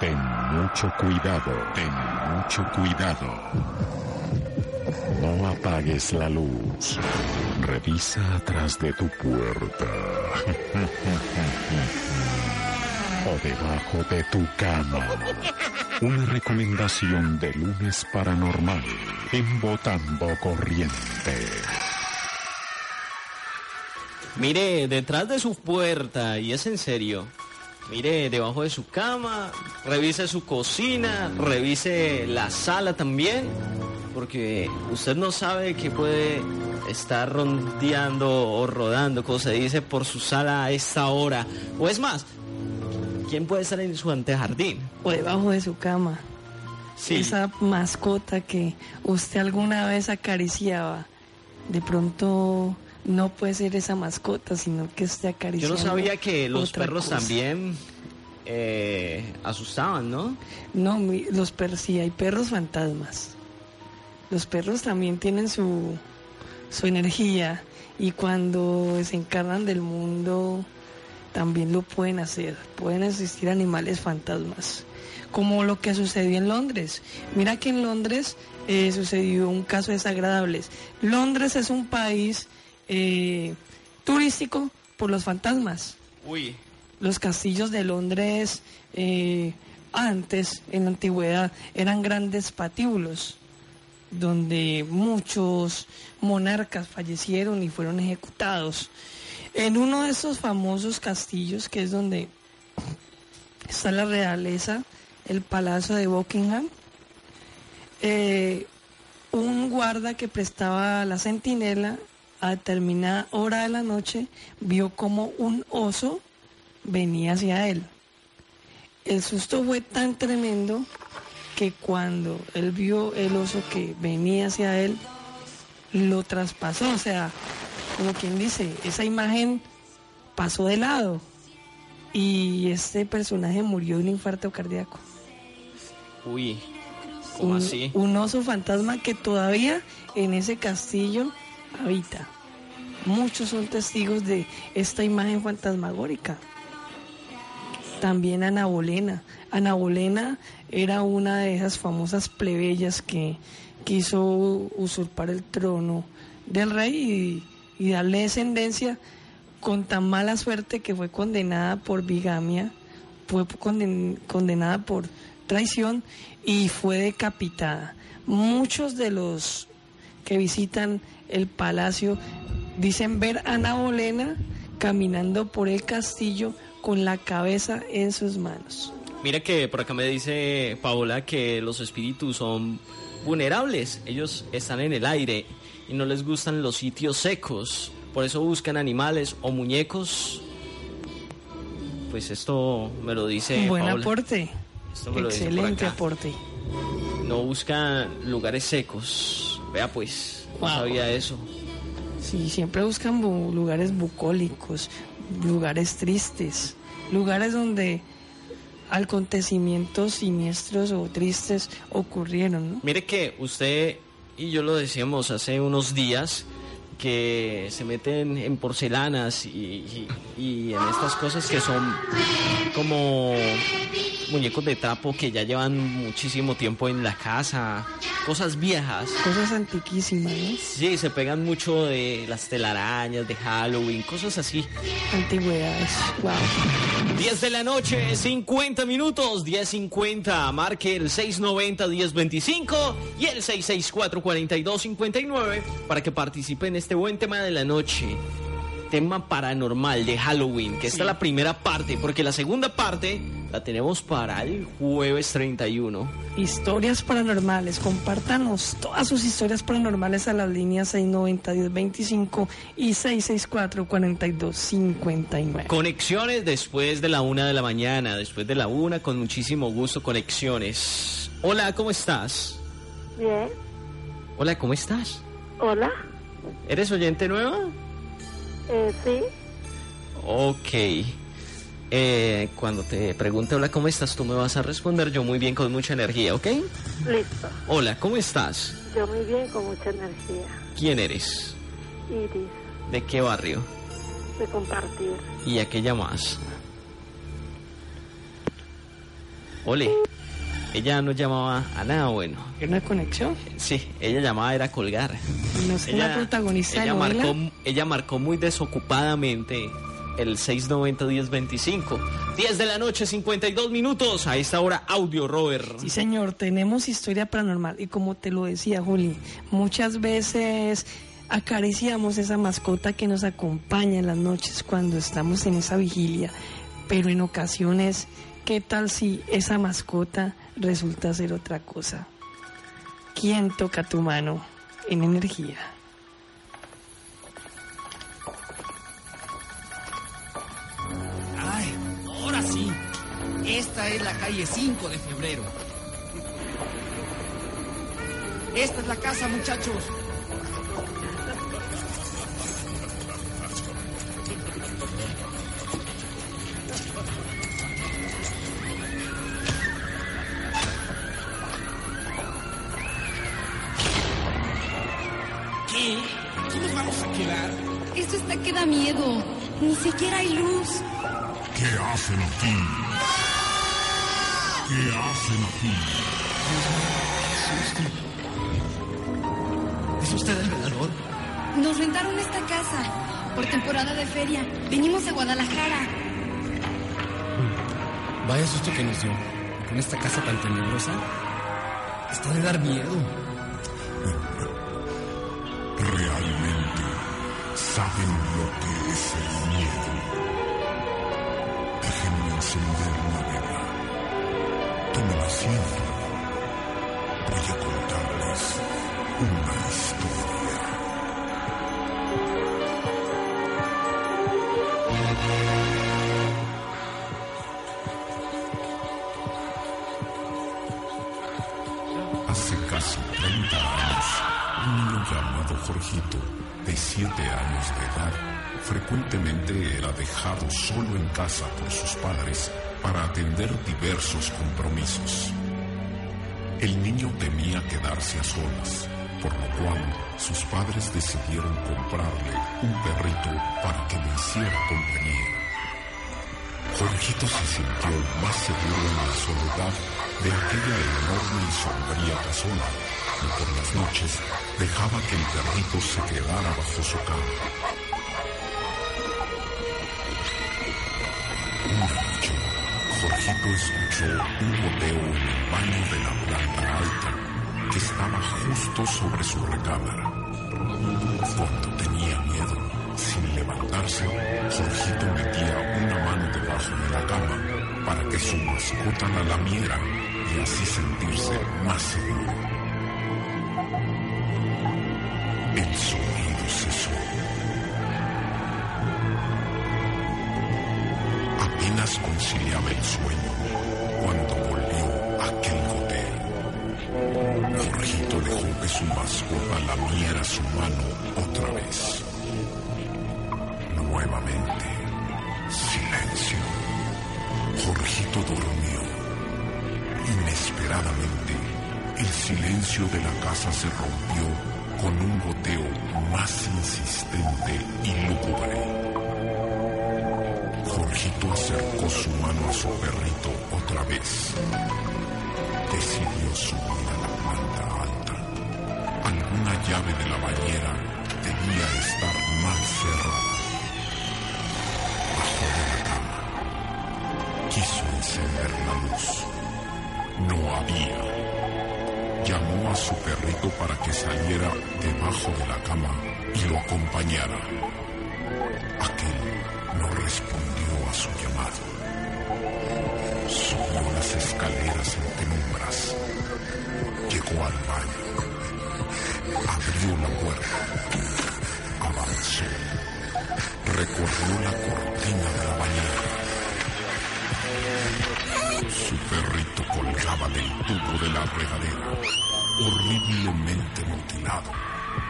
Ten mucho cuidado, ten mucho cuidado. No apagues la luz. Revisa atrás de tu puerta. o debajo de tu cama. Una recomendación de lunes paranormal en Botando Corriente. Mire detrás de su puerta, y es en serio. Mire debajo de su cama, revise su cocina, revise la sala también, porque usted no sabe que puede estar rondeando o rodando, como se dice, por su sala a esta hora. O es más, ¿quién puede estar en su antejardín? O debajo de su cama. Sí. Esa mascota que usted alguna vez acariciaba, de pronto no puede ser esa mascota, sino que esté Yo acariciando. no sabía que los perros cosa. también eh, asustaban, ¿no? No, mi- los perros, sí, hay perros fantasmas. Los perros también tienen su, su energía y cuando se encarnan del mundo también lo pueden hacer. Pueden existir animales fantasmas, como lo que sucedió en Londres. Mira que en Londres eh, sucedió un caso desagradable. Londres es un país eh, turístico por los fantasmas Uy, los castillos de Londres eh, antes, en la antigüedad, eran grandes patíbulos donde muchos monarcas fallecieron y fueron ejecutados. En uno de esos famosos castillos, que es donde está la realeza, el palacio de Buckingham, eh, un guarda que prestaba la centinela a determinada hora de la noche vio como un oso venía hacia él. El susto fue tan tremendo que cuando él vio el oso que venía hacia él, lo traspasó. O sea, como quien dice, esa imagen pasó de lado y este personaje murió de un infarto cardíaco. uy, ¿cómo Un, así? un oso fantasma que todavía en ese castillo habita. Muchos son testigos de esta imagen fantasmagórica. También Ana Bolena. Ana Bolena era una de esas famosas plebeyas que quiso usurpar el trono del rey y, darle descendencia con tan mala suerte que fue condenada por bigamia, fue conden- condenada por traición y fue decapitada. Muchos de los que visitan el palacio dicen ver a Ana Bolena caminando por el castillo con la cabeza en sus manos. Mira que por acá me dice Paola que los espíritus son vulnerables. Ellos están en el aire y no les gustan los sitios secos. Por eso buscan animales o muñecos. Pues esto me lo dice Buen Paola. aporte. Esto me lo dice por Excelente aporte. No buscan lugares secos. Vea pues, no Wow. sabía eso. Sí, siempre buscan bu- lugares bucólicos, lugares tristes, lugares donde acontecimientos siniestros o tristes ocurrieron, ¿no? Mire que usted y yo lo decíamos hace unos días que se meten en porcelanas y, y- y en estas cosas que son como muñecos de trapo que ya llevan muchísimo tiempo en la casa, cosas viejas. Cosas antiquísimas, ¿no? Sí, se pegan mucho de las telarañas, de Halloween, cosas así. Antigüedades. Wow. 10 de la noche, 50 minutos, 10.50. Marque el 690-1025 y el 664-4259 para que participe en este buen tema de la noche. tema paranormal de Halloween, que esta es la primera parte, porque la segunda parte la tenemos para el jueves 31. Historias paranormales, compártanos todas sus historias paranormales a las líneas 690-1025 y 664-4259. Conexiones después de la una de la mañana, después de la una, con muchísimo gusto, conexiones. Hola, ¿cómo estás? Bien. Hola, ¿cómo estás? Hola. ¿Eres oyente nueva? Eh, sí. Ok. Eh, cuando te pregunte hola, ¿cómo estás? Tú me vas a responder yo muy bien con mucha energía, ¿ok? Listo. Hola, ¿cómo estás? Yo muy bien, con mucha energía. ¿Quién eres? Iris, ¿De qué barrio? de compartir. ¿Y a qué llamas? Ole. Ella no llamaba a nada bueno. ¿Una conexión? Sí, ella llamaba era colgar. No protagonista ella novela. marcó, ella marcó muy desocupadamente el 690-1025. 10 de la noche, 52 minutos. A esta hora, audio, Robert. Sí, señor, tenemos historia paranormal y como te lo decía, Juli, muchas veces acariciamos esa mascota que nos acompaña en las noches cuando estamos en esa vigilia, pero en ocasiones, ¿qué tal si esa mascota resulta ser otra cosa? ¿Quién toca tu mano en energía? Ay, ahora sí. Esta es la calle 5 de febrero. Esta es la casa, muchachos. Miedo. Ni siquiera hay luz. ¿Qué hacen aquí? ¿Qué hacen aquí? ¿Es usted el velador? Nos rentaron esta casa por temporada de feria. Venimos de Guadalajara. Vaya susto que nos dio. Con esta casa tan tenebrosa. Está de dar miedo. Saben lo que es el miedo. Déjenme encender una vela. Tomen asiento. Voy a contarles una historia. Hace casi 30 años, un niño llamado Jorgito, de 7 años de edad, frecuentemente era dejado solo en casa por sus padres para atender diversos compromisos. El niño temía quedarse a solas, por lo cual sus padres decidieron comprarle un perrito para que le hiciera compañía. Jorgito se sintió más seguro en la soledad de aquella enorme y sombría casona y por las noches dejaba que el perrito se quedara bajo su cama. Una noche, Jorgito escuchó un goteo en el baño de la planta alta que estaba justo sobre su recámara. Cuando tenía miedo, sin levantarse, Jorgito metía una mano debajo de la cama para que su mascota la lamiera y así sentirse más seguro. Su mascota lamiera su mano otra vez. Nuevamente, silencio. Jorgito durmió. Inesperadamente, el silencio de la casa se rompió con un goteo más insistente y lúgubre. Jorgito acercó su mano a su perrito otra vez. Decidió subir una llave de la bañera debía estar mal cerrada. Bajó de la cama. Quiso encender la luz. No había. Llamó a su perrito para que saliera debajo de la cama y lo acompañara. Aquel no respondió a su llamado. Subió las escaleras en penumbras. Llegó al baño Abrió la puerta. Avanzó. Recorrió la cortina de la bañera. Su perrito colgaba del tubo de la regadera, horriblemente mutilado,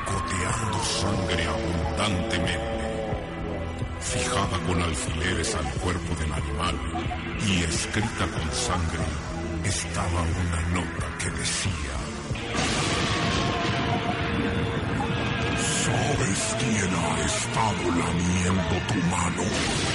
goteando sangre abundantemente. Fijaba con alfileres al cuerpo del animal y escrita con sangre estaba una nota que decía las hienas estaban lamiendo tu mano.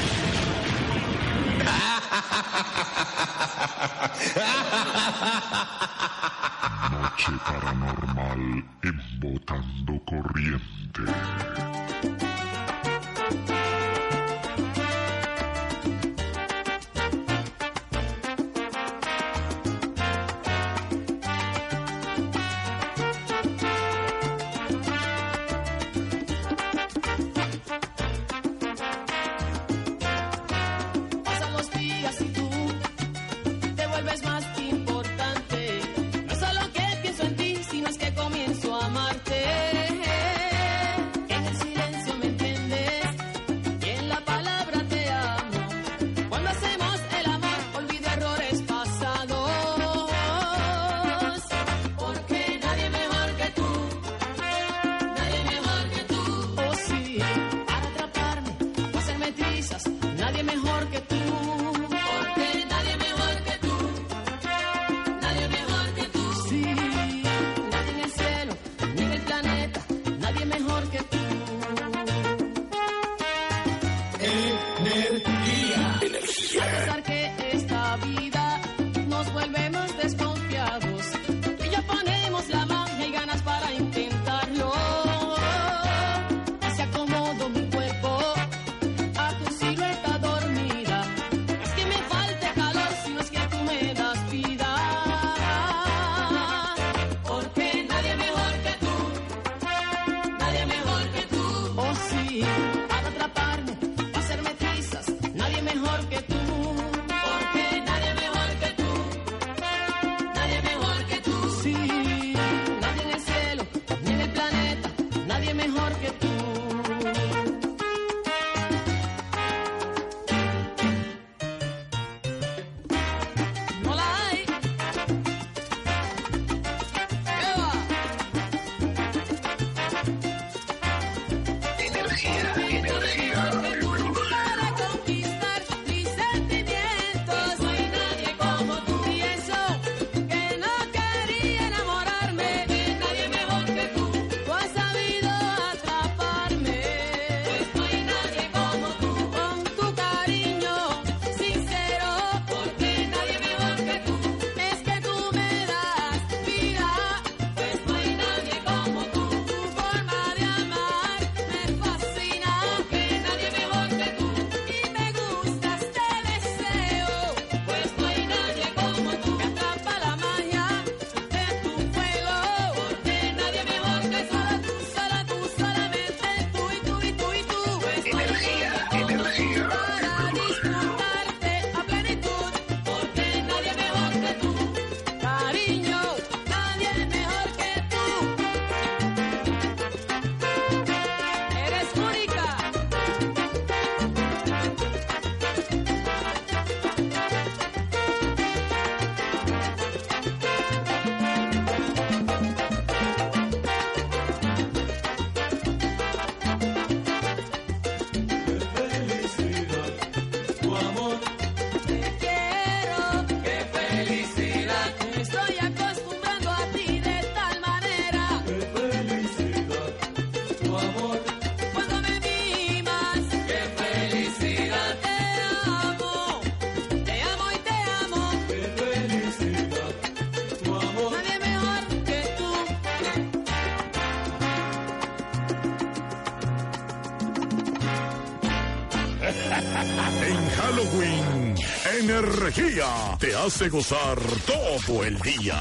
Halloween, energía te hace gozar todo el día.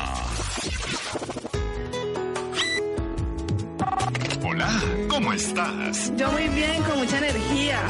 Hola, ¿cómo estás? Yo muy bien, con mucha energía.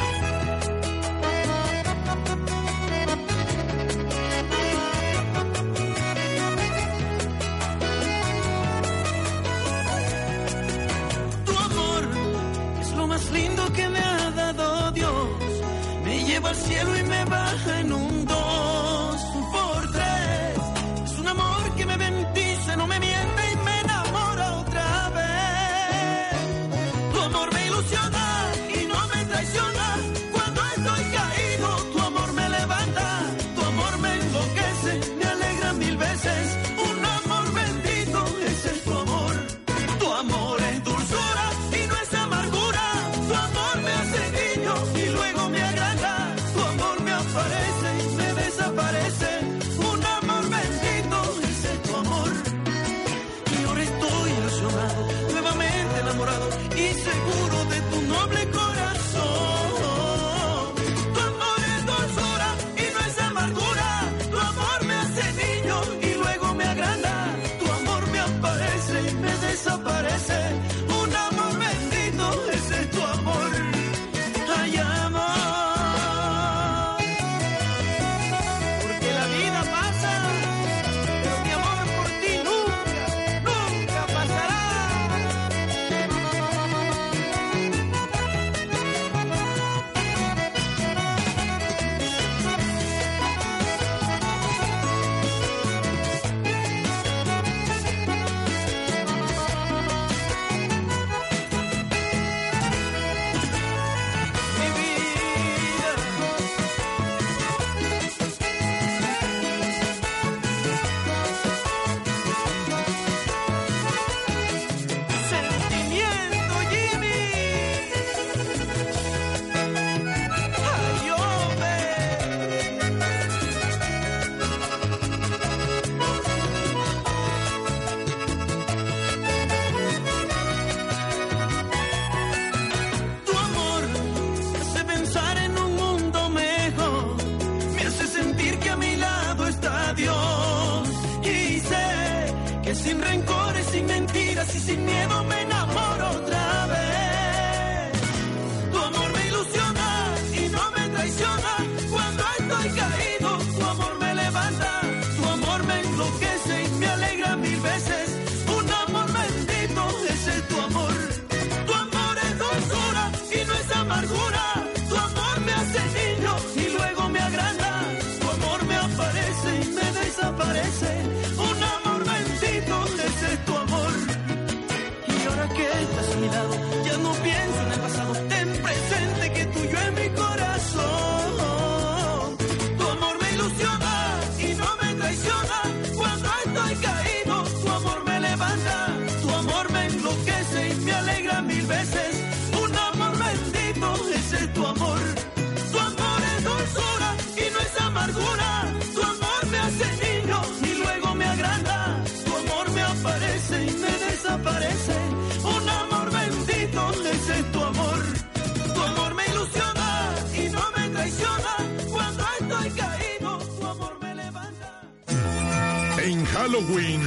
Halloween,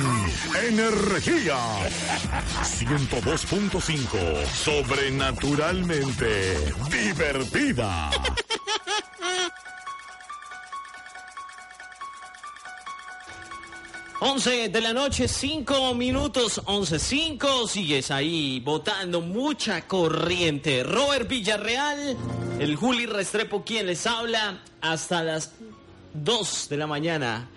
energía. 102.5, sobrenaturalmente divertida. 11 de la noche, 5 minutos, 11.5. Sigues ahí votando mucha corriente. Robert Villarreal, el Juli Restrepo, quien les habla hasta las 2 de la mañana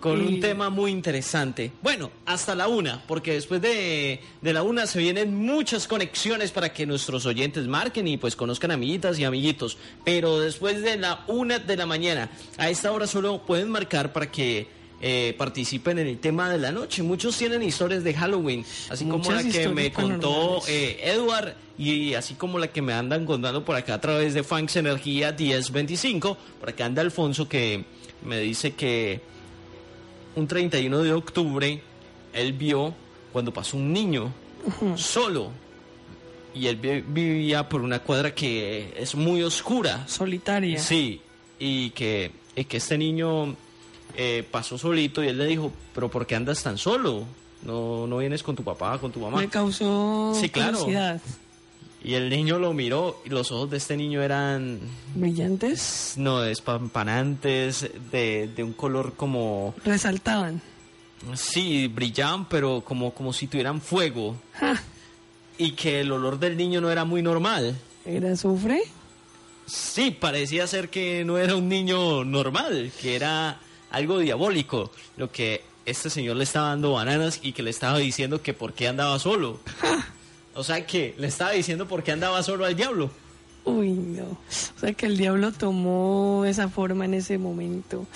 con un tema muy interesante. Bueno, hasta la una, porque después de, de la una se vienen muchas conexiones para que nuestros oyentes marquen y pues conozcan amiguitas y amiguitos. Pero después de la una de la mañana, a esta hora solo pueden marcar para que eh, participen en el tema de la noche. Muchos tienen historias de Halloween, así como la que me contó eh, Edward y así como la que me andan contando por acá a través de Funks Energía 1025. Por acá anda Alfonso que me dice que un 31 de octubre él vio cuando pasó un niño solo y él vi- vivía por una cuadra que es muy oscura. Solitaria. Sí, y que, y que este niño eh, pasó solito y él le dijo, pero ¿por qué andas tan solo? No, no vienes con tu papá, con tu mamá. Me causó Sí, claro. curiosidad. Y el niño lo miró y los ojos de este niño eran, Brillantes. no, despampanantes, de, de un color como, Resaltaban. sí, brillaban, pero como, como si tuvieran fuego. Y que el olor del niño no era muy normal. ¿Era azufre? Sí, parecía ser que no era un niño normal, que era algo diabólico, lo que este señor le estaba dando bananas y que le estaba diciendo que por qué andaba solo. O sea que le estaba diciendo por qué andaba solo al diablo. Uy, no. O sea que el diablo tomó esa forma en ese momento.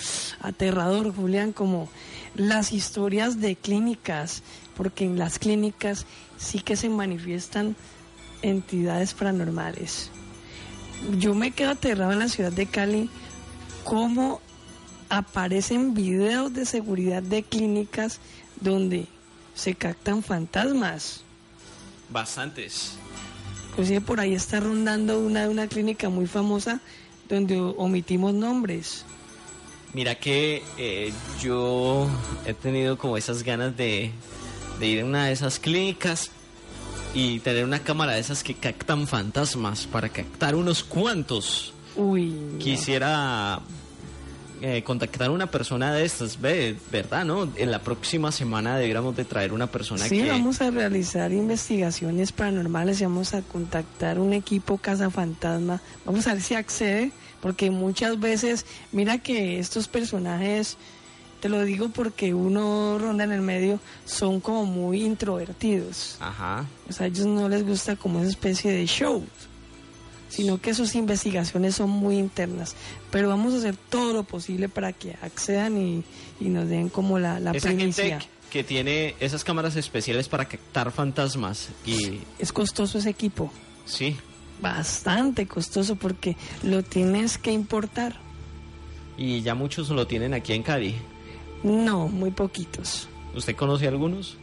Aterrador, Julián, como las historias de clínicas, porque en las clínicas sí que se manifiestan entidades paranormales. Yo me quedo aterrado en la ciudad de Cali, cómo aparecen videos de seguridad de clínicas donde se captan fantasmas. Bastantes. Inclusive por ahí está rondando una, una clínica muy famosa donde omitimos nombres. Mira que eh, yo he tenido como esas ganas de, de ir a una de esas clínicas y tener una cámara de esas que captan fantasmas para captar unos cuantos. Uy. Quisiera eh, contactar a una persona de estas, ve, ¿verdad? ¿No? En la próxima semana deberíamos de traer una persona Sí, que... vamos a realizar investigaciones paranormales y vamos a contactar un equipo Casa Fantasma. Vamos a ver si accede, porque muchas veces, mira que estos personajes, te lo digo porque uno ronda en el medio, son como muy introvertidos. Ajá. O sea, a ellos no les gusta como esa especie de show, sino que sus investigaciones son muy internas. Pero vamos a hacer todo lo posible para que accedan y, y nos den como la, la Esa primicia. gente que tiene esas cámaras especiales para captar fantasmas y... Es costoso ese equipo. Sí, bastante costoso porque lo tienes que importar. y ya muchos lo tienen aquí en Cali. No, muy poquitos. ¿Usted conoce algunos?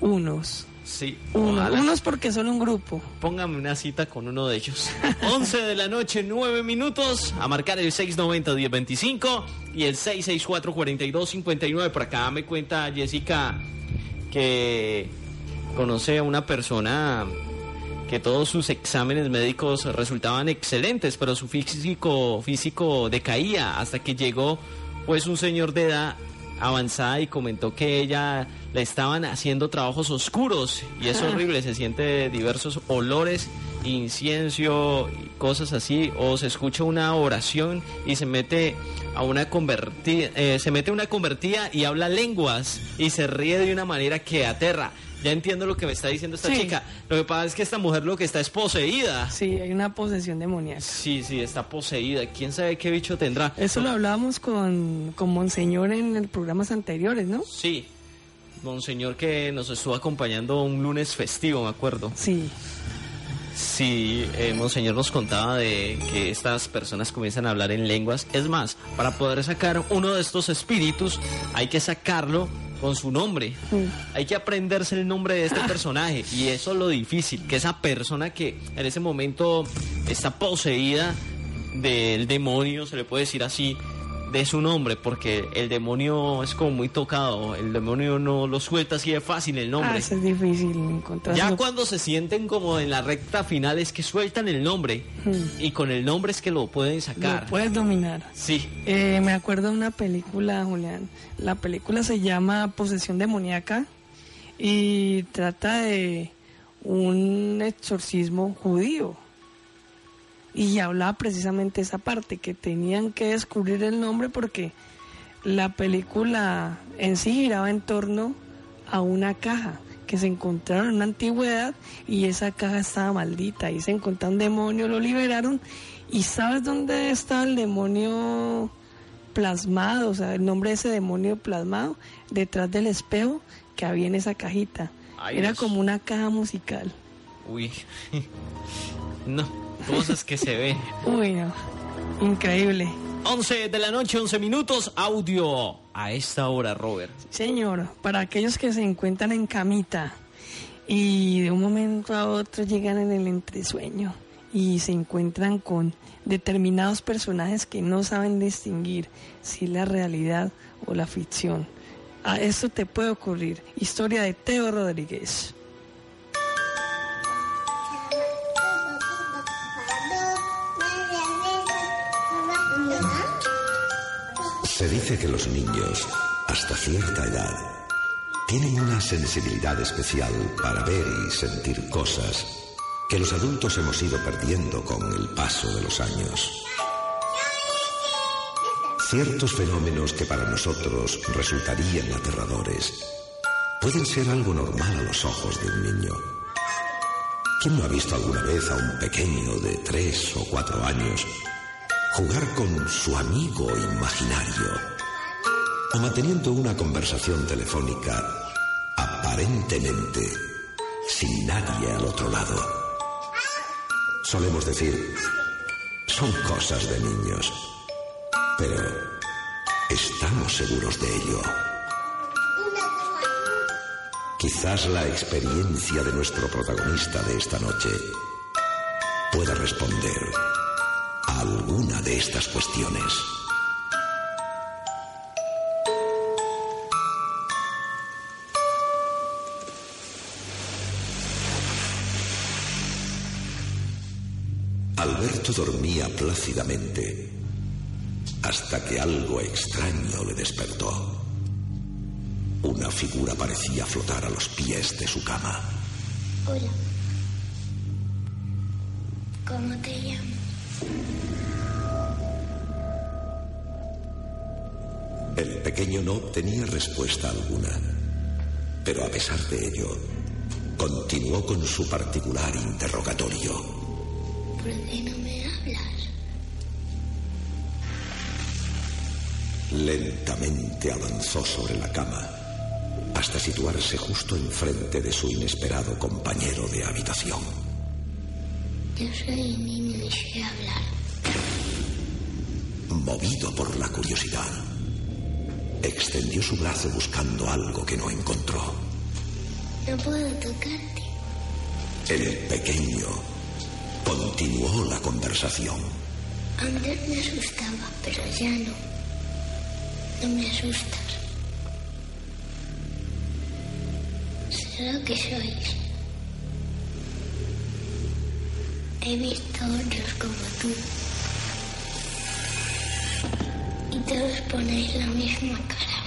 Unos. Sí. Uno, unos porque son un grupo. Póngame una cita con uno de ellos. 11 de la noche, 9 minutos. A marcar el 690-1025 y el 664-4259. Por acá me cuenta Jessica que conoce a una persona que todos sus exámenes médicos resultaban excelentes, pero su físico, físico decaía hasta que llegó pues un señor de edad avanzada y comentó que ella le estaban haciendo trabajos oscuros y es horrible, se siente diversos olores, incienso, y cosas así, o se escucha una oración y se mete a una convertida, se mete una convertida y habla lenguas y se ríe de una manera que aterra. Ya entiendo lo que me está diciendo esta Sí. chica. Lo que pasa es que esta mujer lo que está es poseída. Sí, hay una posesión demoníaca. Sí, sí, está poseída. ¿Quién sabe qué bicho tendrá? Eso lo hablábamos con, con Monseñor en los programas anteriores, ¿no? Sí. Monseñor que nos estuvo acompañando un lunes festivo, me acuerdo. Sí. Sí, eh, Monseñor nos contaba de que estas personas comienzan a hablar en lenguas. Es más, para poder sacar uno de estos espíritus, hay que sacarlo con su nombre. Hay que aprenderse el nombre de este personaje. Y eso es lo difícil, que esa persona que en ese momento está poseída del demonio, se le puede decir así, de su nombre, porque el demonio es como muy tocado. El demonio no lo suelta así de fácil el nombre. Ah, eso es difícil encontrar. Ya cuando se sienten como en la recta final es que sueltan el nombre y con el nombre es que lo pueden sacar. Lo puedes dominar. Sí. Eh, me acuerdo de una película, Julián. La película se llama Posesión demoníaca y trata de un exorcismo judío. Y hablaba precisamente esa parte, que tenían que descubrir el nombre porque la película en sí giraba en torno a una caja que se encontraron en una antigüedad y esa caja estaba maldita. Y se encontró un demonio, lo liberaron. ¿Y sabes dónde estaba el demonio plasmado? O sea, el nombre de ese demonio plasmado detrás del espejo que había en esa cajita. Ay, Era Dios. como una caja musical. Uy. no, cosas que se ven. Uy, no. Increíble. 11 de la noche, 11 minutos, audio a esta hora, Robert. Señor, para aquellos que se encuentran en camita y de un momento a otro llegan en el entresueño y se encuentran con determinados personajes que no saben distinguir si es la realidad o la ficción. A esto te puede ocurrir. Historia de Teo Rodríguez. Se dice que los niños, hasta cierta edad, tienen una sensibilidad especial para ver y sentir cosas que los adultos hemos ido perdiendo con el paso de los años. Ciertos fenómenos que para nosotros resultarían aterradores pueden ser algo normal a los ojos de un niño. ¿Quién no ha visto alguna vez a un pequeño de tres o cuatro años jugar con su amigo imaginario o manteniendo una conversación telefónica aparentemente sin nadie al otro lado? Solemos decir, son cosas de niños, pero ¿estamos seguros de ello? Quizás la experiencia de nuestro protagonista de esta noche pueda responder alguna de estas cuestiones. Alberto dormía plácidamente hasta que algo extraño le despertó. Una figura parecía flotar a los pies de su cama. Hola. ¿Cómo te llamas? El pequeño no obtenía respuesta alguna, pero a pesar de ello, continuó con su particular interrogatorio. ¿Por qué no me hablas? Lentamente avanzó sobre la cama hasta situarse justo enfrente de su inesperado compañero de habitación. Yo soy niño y sé hablar. Movido por la curiosidad, extendió su brazo buscando algo que no encontró. No puedo tocarte. El pequeño continuó la conversación. Antes me asustaba, pero ya no. No me asustas. Sé lo que sois. He visto otros como tú. Y todos ponéis la misma cara.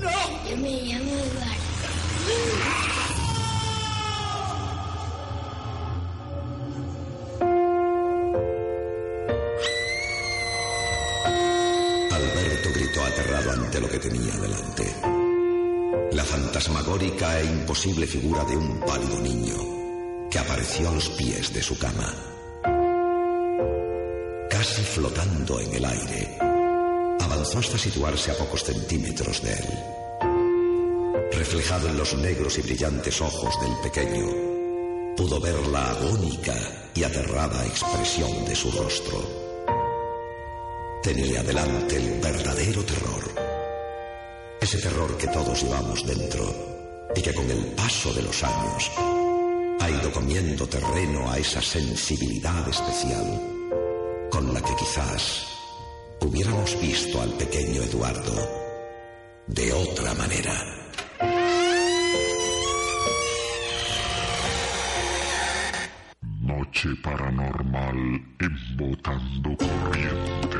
¡No! Yo me llamo Eduardo. Alberto gritó aterrado ante lo que tenía delante. La fantasmagórica e imposible figura de un pálido niño que apareció a los pies de su cama. Casi flotando en el aire, avanzó hasta situarse a pocos centímetros de él. Reflejado en los negros y brillantes ojos del pequeño, pudo ver la agónica y aterrada expresión de su rostro. Tenía delante el verdadero terror. Ese terror que todos llevamos dentro y que con el paso de los años ha ido comiendo terreno a esa sensibilidad especial con la que quizás hubiéramos visto al pequeño Eduardo de otra manera. Noche paranormal embotando corriente.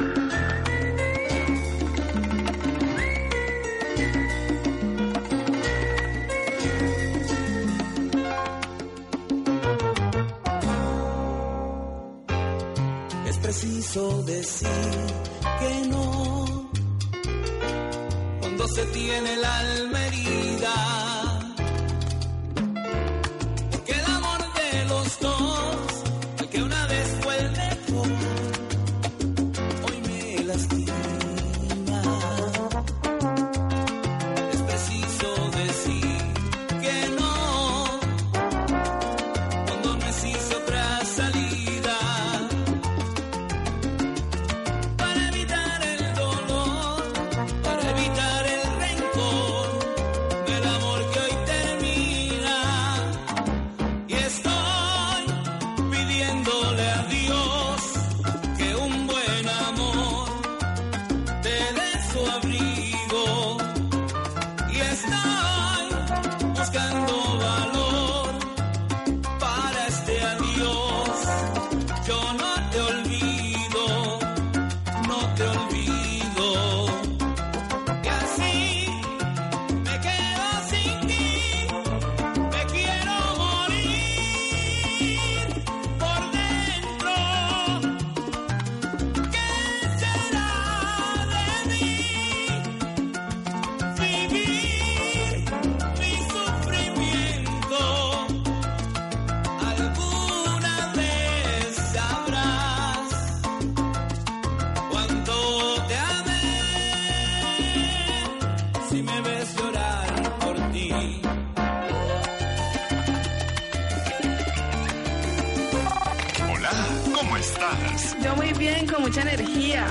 Es preciso decir cuando se tiene el alma estás? Yo muy bien, con mucha energía.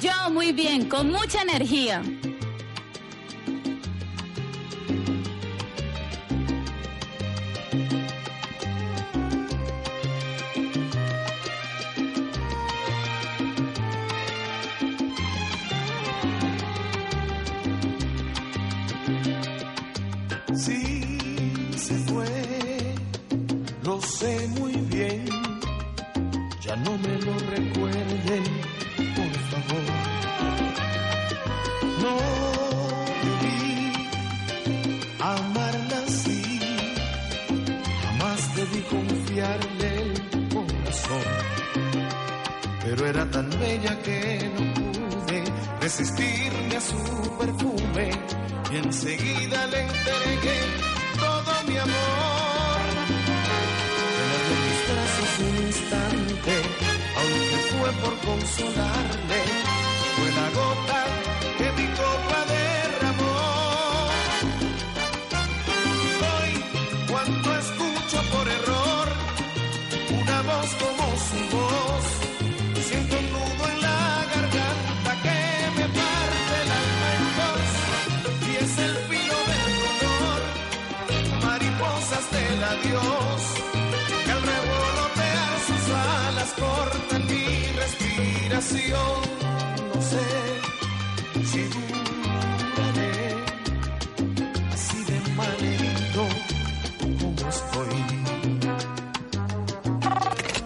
Yo muy bien, con mucha energía. no sé si de como estoy.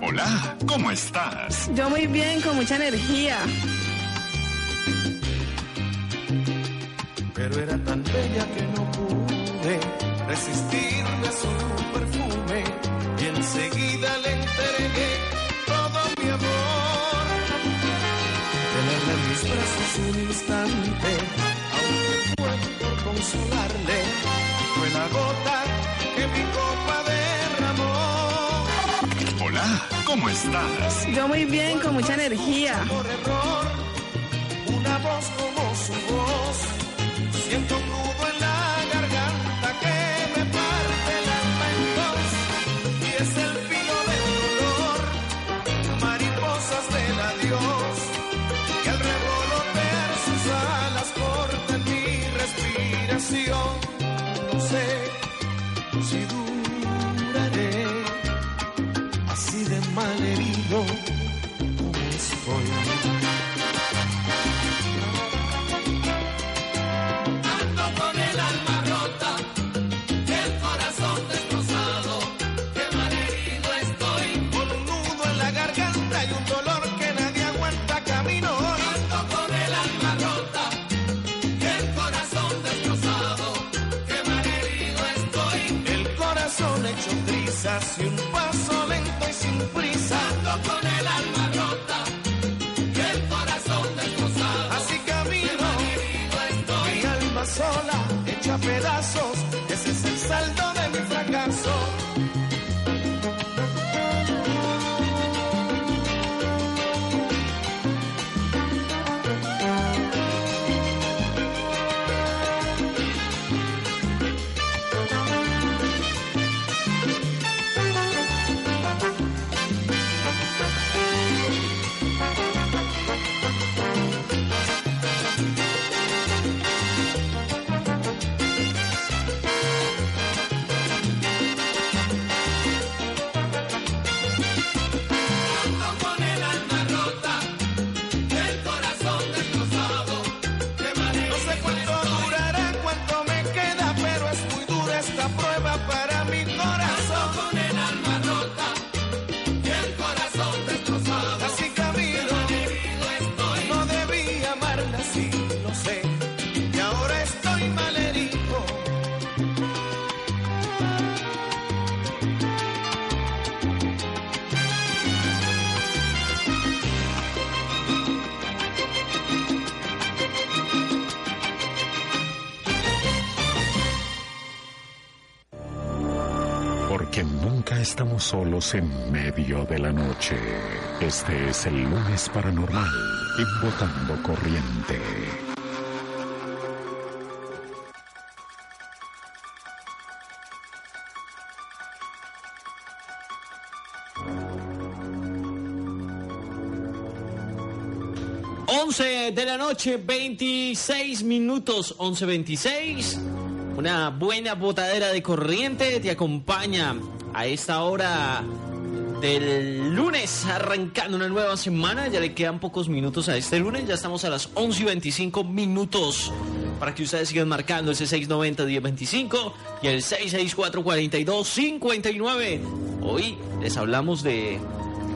Hola, ¿cómo estás? Yo muy bien, con mucha energía. Pero era tan bella que no pude resistir ¿cómo estás? Yo muy bien, con mucha energía. Por error, una voz como su voz, siento un nudo en la garganta que me parte el alma en dos, y es el filo del dolor, mariposas del adiós, que al revolotear sus alas cortan mi respiración, no sé si duraré en medio de la noche. Este es el lunes paranormal en Botando Corriente. De la noche, 26 minutos, 11.26. Una buena botadera de corriente te acompaña a esta hora del lunes, arrancando una nueva semana. Ya le quedan pocos minutos a este lunes, ya estamos a las 11 y 25 minutos. Para que ustedes sigan marcando ese 690-1025 y el 664-4259. Hoy les hablamos de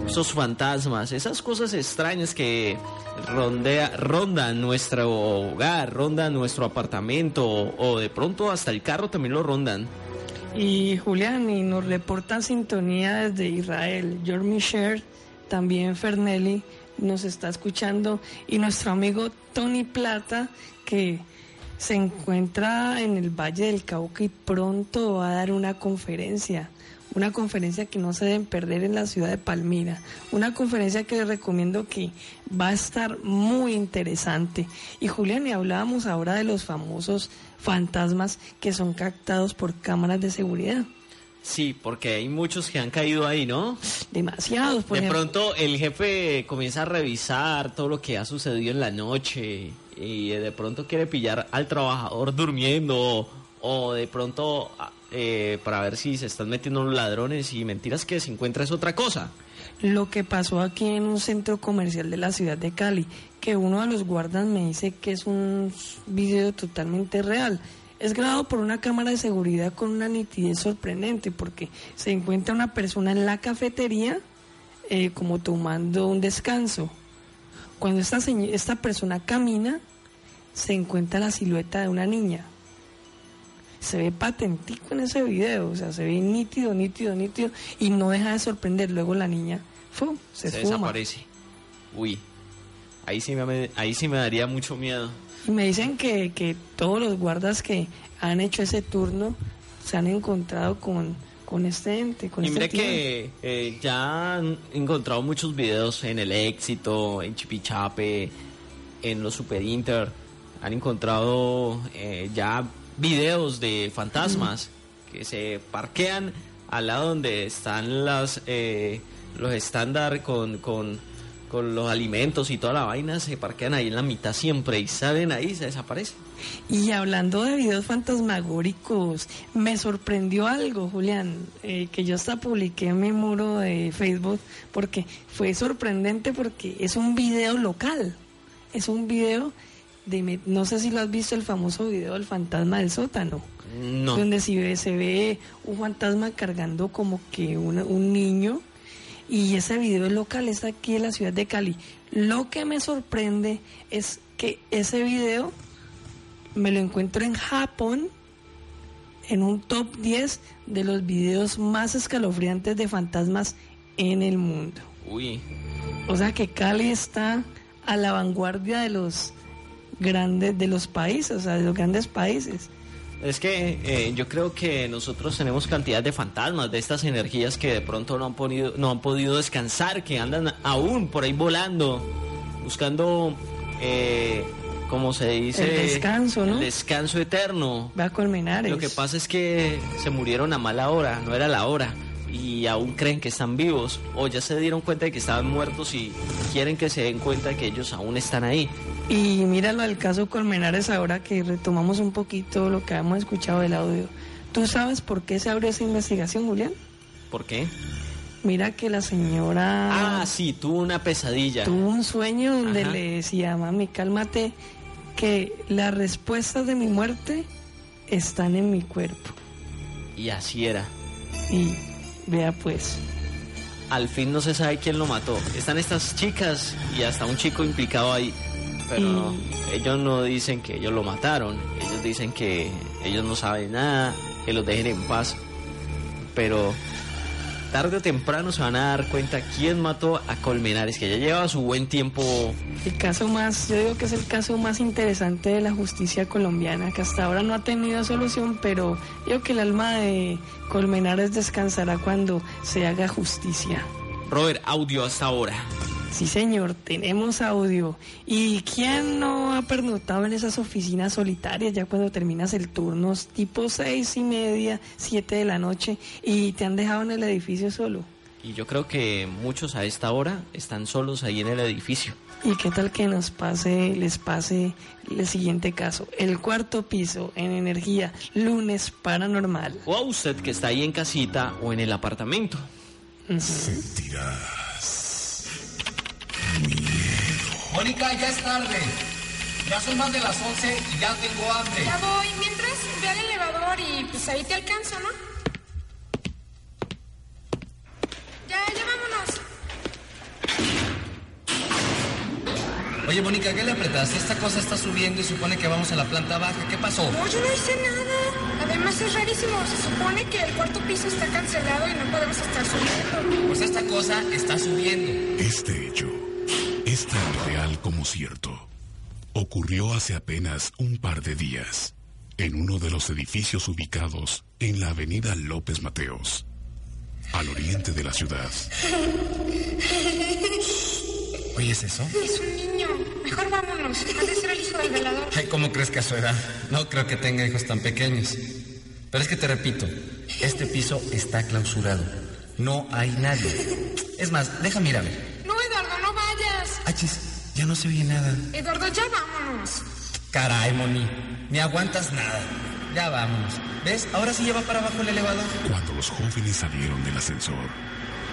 esos fantasmas, esas cosas extrañas que rondea, rondan nuestro hogar, rondan nuestro apartamento o de pronto hasta el carro también lo rondan. Y Julián, y nos reportan sintonía desde Israel. George Michel, también Fernelli, nos está escuchando. Y nuestro amigo Tony Plata, que se encuentra en el Valle del Cauca y pronto va a dar una conferencia. Una conferencia que no se deben perder en la ciudad de Palmira. Una conferencia que les recomiendo que va a estar muy interesante. Y Julián, y hablábamos ahora de los famosos fantasmas que son captados por cámaras de seguridad. Sí, porque hay muchos que han caído ahí, ¿no? Demasiados, por De ejemplo. pronto el jefe comienza a revisar todo lo que ha sucedido en la noche y de pronto quiere pillar al trabajador durmiendo o de pronto eh, para ver si se están metiendo los ladrones y mentiras que se encuentra es otra cosa. Lo que pasó aquí en un centro comercial de la ciudad de Cali, que uno de los guardas me dice que es un video totalmente real. Es grabado por una cámara de seguridad con una nitidez sorprendente porque se encuentra una persona en la cafetería eh, como tomando un descanso. Cuando esta, esta persona camina, se encuentra la silueta de una niña. Se ve patentico en ese video, o sea, se ve nítido, nítido, nítido, y no deja de sorprender. Luego la niña ¡fum! se, Se esfuma. desaparece. Uy. Ahí sí me, ahí sí me daría mucho miedo. Y me dicen que, que todos los guardas que han hecho ese turno se han encontrado con, con este ente, con Y este mire que eh, ya han encontrado muchos videos en el Éxito, en Chipichape, en los Super Inter. Han encontrado eh, ya videos de fantasmas que se parquean al lado donde están las eh, los estándar con, con, con los alimentos y toda la vaina. Se parquean ahí en la mitad siempre y salen ahí y se desaparecen. Y hablando de videos fantasmagóricos, me sorprendió algo, Julián, eh, que yo hasta publiqué en mi muro de Facebook, porque fue sorprendente porque es un video local, es un video de, no sé si lo has visto, el famoso video del fantasma del sótano. No. donde se ve, se ve un fantasma cargando como que una- un niño y ese video local, está aquí en la ciudad de Cali. Lo que me sorprende es que ese video me lo encuentro en Japón en un top 10 de los videos más escalofriantes de fantasmas en el mundo. Uy. O sea que Cali está a la vanguardia de los grandes de los países, o sea, de los grandes países. Es que eh, yo creo que nosotros tenemos cantidad de fantasmas, de estas energías que de pronto no han, podido, no han podido descansar, que andan aún por ahí volando, buscando, eh, como se dice, El descanso, ¿no? el descanso eterno. Va a Colmenares. Lo que pasa es que se murieron a mala hora, no era la hora, y aún creen que están vivos, o ya se dieron cuenta de que estaban muertos y quieren que se den cuenta de que ellos aún están ahí. Y míralo al caso Colmenares ahora que retomamos un poquito lo que habíamos escuchado del audio. ¿Tú sabes por qué se abrió esa investigación, Julián? ¿Por qué? Mira que la señora Ah, sí, tuvo una pesadilla. tuvo un sueño donde Ajá. le decía, mami, cálmate, que las respuestas de mi muerte están en mi cuerpo. Y así era. Y vea pues, Al fin no se sabe quién lo mató. Están estas chicas y hasta un chico implicado ahí. Pero no, ellos no dicen que ellos lo mataron. Ellos dicen que ellos no saben nada, que los dejen en paz. Pero tarde o temprano se van a dar cuenta quién mató a Colmenares, que ya lleva su buen tiempo. el caso más, yo digo que es el caso más interesante de la justicia colombiana, que hasta ahora no ha tenido solución, pero yo que el alma de Colmenares descansará cuando se haga justicia. Robert, audio hasta ahora. Sí, señor, tenemos audio. ¿Y quién no ha pernotado en esas oficinas solitarias ya cuando terminas el turno, tipo seis y media, siete de la noche, y te han dejado en el edificio solo? Y yo creo que muchos a esta hora están solos ahí en el edificio. ¿Y qué tal que nos pase, les pase el siguiente caso? El cuarto piso en energía, lunes paranormal. O a usted que está ahí en casita o en el apartamento. Mónica, ya es tarde. Ya son más de las 11 y ya tengo hambre. Ya voy. Mientras, ve al elevador y pues ahí te alcanzo, ¿no? Ya, ya vámonos. Oye, Mónica, ¿qué le apretaste? Esta cosa está subiendo y supone que vamos a la planta baja. ¿Qué pasó? No, yo no hice nada. Además es rarísimo. Se supone que el cuarto piso está cancelado y no podemos estar subiendo. Pues esta cosa está subiendo. Este hecho es tan real como cierto. Ocurrió hace apenas un par de días en uno de los edificios ubicados en la avenida López Mateos, al oriente de la ciudad. ¿Oyes eso? Es un niño. Mejor vámonos. Ha de ser el hijo del velador. Ay, ¿cómo crees que a su edad? No creo que tenga hijos tan pequeños. Pero es que te repito, este piso está clausurado. No hay nadie. Es más, déjame ir a ver. No, Eduardo, no vayas. Achis, ya no se oye nada. Eduardo, ya vámonos. Caray, Moni, ni aguantas nada. Ya vámonos. ¿Ves? Ahora sí lleva para abajo el elevador. Cuando los jóvenes salieron del ascensor,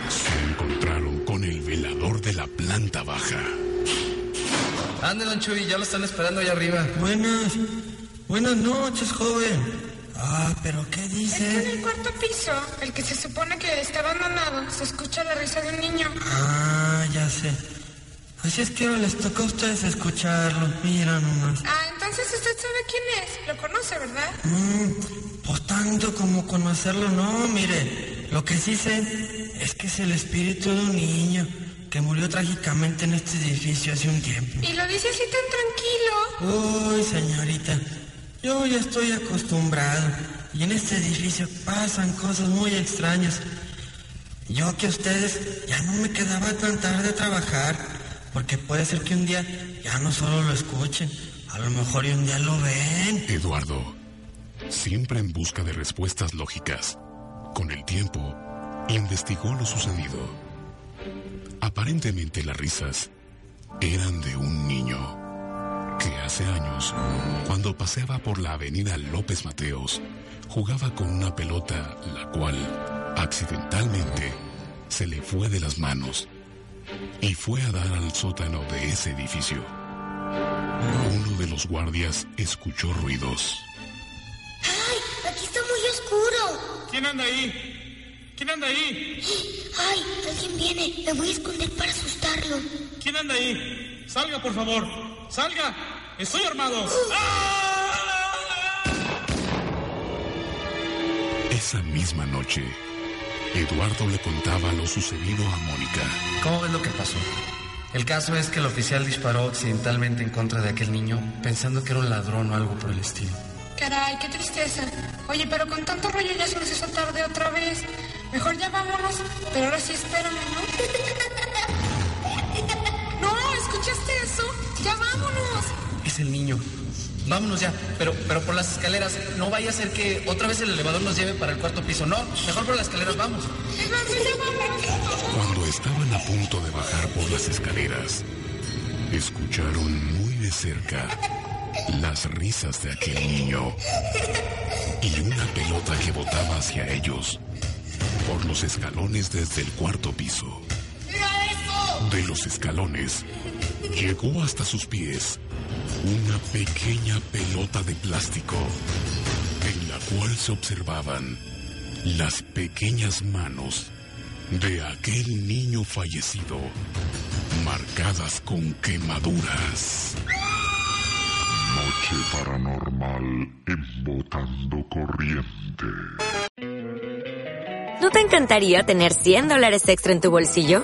se encontraron con el velador de la planta baja. Ande, don Chuy, ya lo están esperando allá arriba. Buenas, buenas noches, joven. Ah, pero ¿qué Es que en dice? el cuarto piso, el que se supone que está abandonado, se escucha la risa de un niño. Ah, ya sé. Así es que ahora les toca a ustedes escucharlo. Mira nomás. Ah, entonces usted sabe quién es. Lo conoce, ¿verdad? Mm, pues tanto como conocerlo, no, mire. Lo que sí sé es que es el espíritu de un niño que murió trágicamente en este edificio hace un tiempo. Y lo dice así tan tranquilo. Uy, señorita, yo ya estoy acostumbrado. Y en este edificio pasan cosas muy extrañas. Yo que ustedes ya no me quedaba tan tarde a trabajar, porque puede ser que un día ya no solo lo escuchen, a lo mejor y un día lo ven. Eduardo, siempre en busca de respuestas lógicas, con el tiempo, investigó lo sucedido. Aparentemente las risas eran de un niño que hace años, cuando paseaba por la avenida López Mateos, jugaba con una pelota la cual, accidentalmente, se le fue de las manos y fue a dar al sótano de ese edificio. Uno de los guardias escuchó ruidos. ¡Ay! Aquí está muy oscuro. ¿Quién anda ahí? ¿Quién anda ahí? ¡Ay! Alguien viene. Me voy a esconder para asustarlo. ¿Quién anda ahí? Salga, por favor. Salga. Estoy armado. Esa misma noche, Eduardo le contaba lo sucedido a Mónica. ¿Cómo ves lo que pasó? El caso es que el oficial disparó accidentalmente en contra de aquel niño pensando que era un ladrón o algo por el estilo. Caray, qué tristeza. Oye, pero con tanto rollo ya se nos hizo tarde otra vez. Mejor ya vámonos. Pero ahora sí espérame, ¿no? no, ¿escuchaste eso? Ya vámonos. Es el niño. Vámonos ya, pero, pero por las escaleras. No vaya a ser que otra vez el elevador nos lleve para el cuarto piso. No, mejor por las escaleras vamos. Cuando estaban a punto de bajar por las escaleras, escucharon muy de cerca las risas de aquel niño y una pelota que botaba hacia ellos por los escalones desde el cuarto piso. De los escalones llegó hasta sus pies una pequeña pelota de plástico en la cual se observaban las pequeñas manos de aquel niño fallecido, marcadas con quemaduras. Noche paranormal en Botando Corriente. ¿No te encantaría tener 100 dólares extra en tu bolsillo?